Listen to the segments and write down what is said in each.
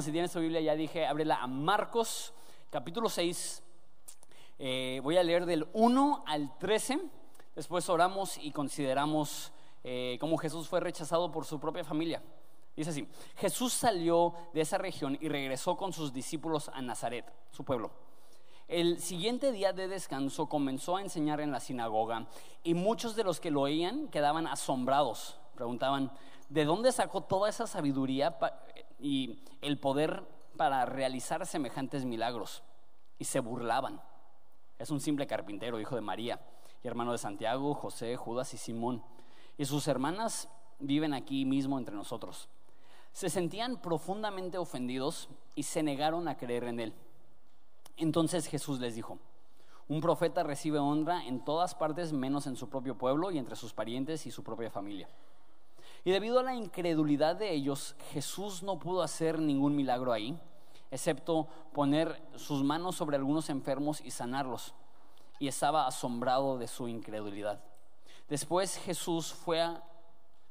si tienes tu Biblia, ya dije, ábrela a Marcos, capítulo 6. Eh, voy a leer del 1 al 13. Después oramos y consideramos eh, cómo Jesús fue rechazado por su propia familia. Dice así, Jesús salió de esa región y regresó con sus discípulos a Nazaret, su pueblo. El siguiente día de descanso comenzó a enseñar en la sinagoga y muchos de los que lo oían quedaban asombrados. Preguntaban, ¿de dónde sacó toda esa sabiduría y el poder para realizar semejantes milagros? Y se burlaban. Es un simple carpintero, hijo de María, y hermano de Santiago, José, Judas y Simón. Y sus hermanas viven aquí mismo entre nosotros se sentían profundamente ofendidos y se negaron a creer en él. Entonces Jesús les dijo, un profeta recibe honra en todas partes menos en su propio pueblo y entre sus parientes y su propia familia. Y debido a la incredulidad de ellos, Jesús no pudo hacer ningún milagro ahí, excepto poner sus manos sobre algunos enfermos y sanarlos. Y estaba asombrado de su incredulidad. Después Jesús fue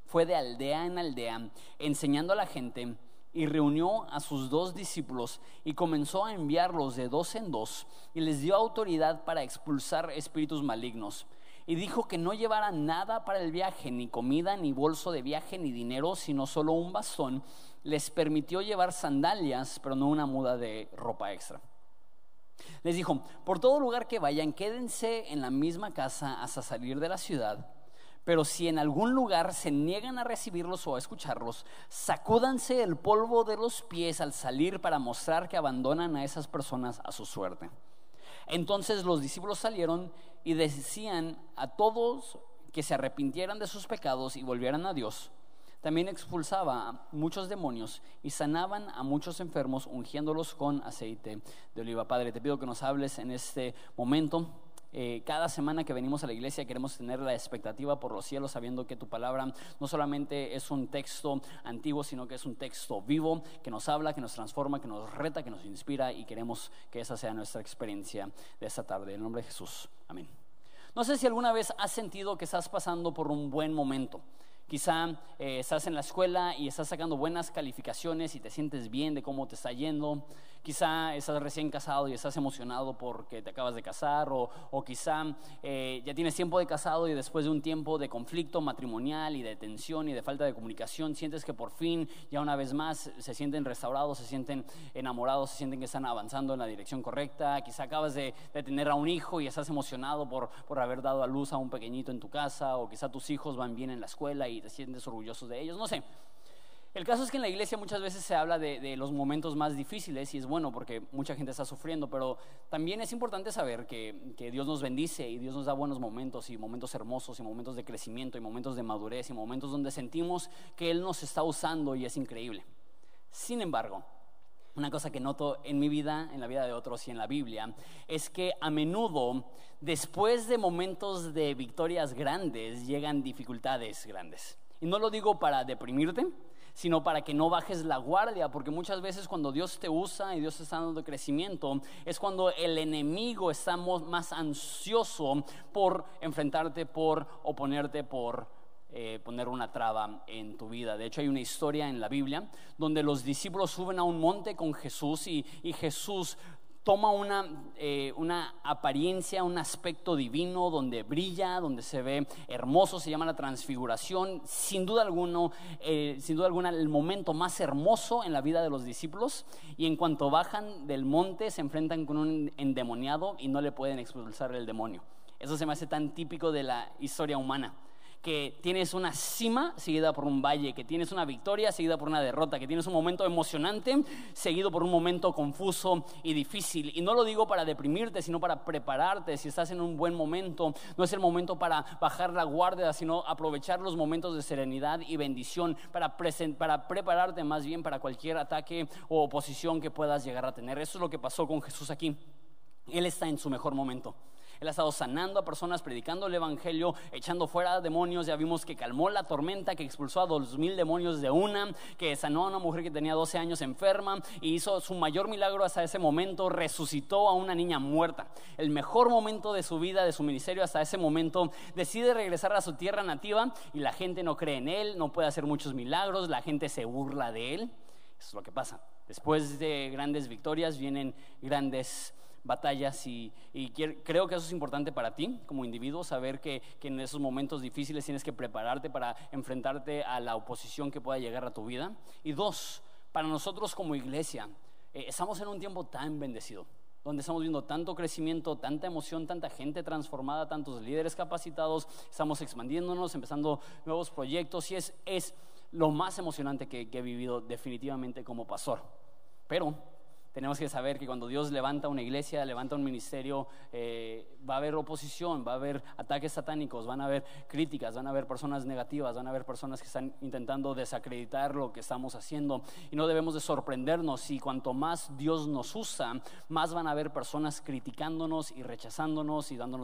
fue de aldea en aldea, enseñando a la gente, y reunió a sus dos discípulos y comenzó a enviarlos de dos en dos, y les dio autoridad para expulsar espíritus malignos. Y dijo que no llevaran nada para el viaje, ni comida, ni bolso de viaje, ni dinero, sino solo un bastón. Les permitió llevar sandalias, pero no una muda de ropa extra. Les dijo, por todo lugar que vayan, quédense en la misma casa hasta salir de la ciudad. Pero si en algún lugar se niegan a recibirlos o a escucharlos, sacúdanse el polvo de los pies al salir para mostrar que abandonan a esas personas a su suerte. Entonces los discípulos salieron y decían a todos que se arrepintieran de sus pecados y volvieran a Dios. También expulsaba a muchos demonios y sanaban a muchos enfermos ungiéndolos con aceite de oliva. Padre, te pido que nos hables en este momento eh, cada semana que venimos a la iglesia queremos tener la expectativa por los cielos, sabiendo que tu palabra no solamente es un texto antiguo, sino que es un texto vivo, que nos habla, que nos transforma, que nos reta, que nos inspira y queremos que esa sea nuestra experiencia de esta tarde. En el nombre de Jesús. Amén. No sé si alguna vez has sentido que estás pasando por un buen momento. Quizá eh, estás en la escuela y estás sacando buenas calificaciones y te sientes bien de cómo te está yendo. Quizá estás recién casado y estás emocionado porque te acabas de casar, o, quizá eh, ya tienes tiempo de casado y después de un tiempo de conflicto matrimonial y de tensión y de falta de comunicación, sientes que por fin, ya una vez más, se sienten restaurados, se sienten enamorados, se sienten que están avanzando en la dirección correcta. Quizá acabas de, tener a un hijo y estás emocionado por, por haber dado a luz a un pequeñito en tu casa, o quizá tus hijos van bien en la escuela y te sientes orgulloso de ellos, no sé. El caso es que en la iglesia muchas veces se habla de, los momentos más difíciles y es bueno porque mucha gente está sufriendo, pero también es importante saber que, Dios nos bendice y Dios nos da buenos momentos y momentos hermosos y momentos de crecimiento y momentos de madurez y momentos donde sentimos que Él nos está usando y es increíble. Sin embargo, una cosa que noto en mi vida, en la vida de otros y en la Biblia, es que a menudo, después de momentos de victorias grandes, llegan dificultades grandes. Y no lo digo para deprimirte, sino para que no bajes la guardia, porque muchas veces cuando Dios te usa y Dios está dando crecimiento, es cuando el enemigo está más ansioso por enfrentarte, por oponerte, por eh, poner una traba en tu vida. De hecho, hay una historia en la Biblia donde los discípulos suben a un monte con Jesús y, Jesús toma una, eh, una, apariencia, un aspecto divino donde brilla, donde se ve hermoso, se llama la transfiguración. Sin duda, alguno, eh, sin duda alguna, el momento más hermoso en la vida de los discípulos. Y en cuanto bajan del monte, se enfrentan con un endemoniado y no le pueden expulsar el demonio. Eso se me hace tan típico de la historia humana que tienes una cima seguida por un valle, que tienes una victoria seguida por una derrota, que tienes un momento emocionante seguido por un momento confuso y difícil. Y no lo digo para deprimirte, sino para prepararte. Si estás en un buen momento, no es el momento para bajar la guardia, sino aprovechar los momentos de serenidad y bendición para, para prepararte más bien para cualquier ataque o oposición que puedas llegar a tener. Eso es lo que pasó con Jesús aquí. Él está en su mejor momento. Él ha estado sanando a personas, predicando el Evangelio, echando fuera demonios. Ya vimos que calmó la tormenta, que expulsó a dos mil demonios de una, que sanó a una mujer que tenía 12 años enferma y hizo su mayor milagro hasta ese momento, resucitó a una niña muerta. El mejor momento de su vida, de su ministerio hasta ese momento, decide regresar a su tierra nativa y la gente no cree en él, no puede hacer muchos milagros, la gente se burla de él. Eso es lo que pasa. Después de grandes victorias vienen grandes batallas y, creo que eso es importante para ti como individuo, saber que, en esos momentos difíciles tienes que prepararte para enfrentarte a la oposición que pueda llegar a tu vida. Y dos, para nosotros como iglesia, eh, estamos en un tiempo tan bendecido donde estamos viendo tanto crecimiento, tanta emoción, tanta gente transformada, tantos líderes capacitados, estamos expandiéndonos, empezando nuevos proyectos y es, es lo más emocionante que, que he vivido definitivamente como pastor. Pero tenemos que saber que cuando Dios levanta una iglesia, levanta un ministerio, eh, va a haber oposición, va a haber ataques satánicos, van a haber críticas, van a haber personas negativas, van a haber personas que están intentando desacreditar lo que estamos haciendo. Y no debemos de sorprendernos y cuanto más Dios nos usa, más van a haber personas criticándonos y rechazándonos y dándonos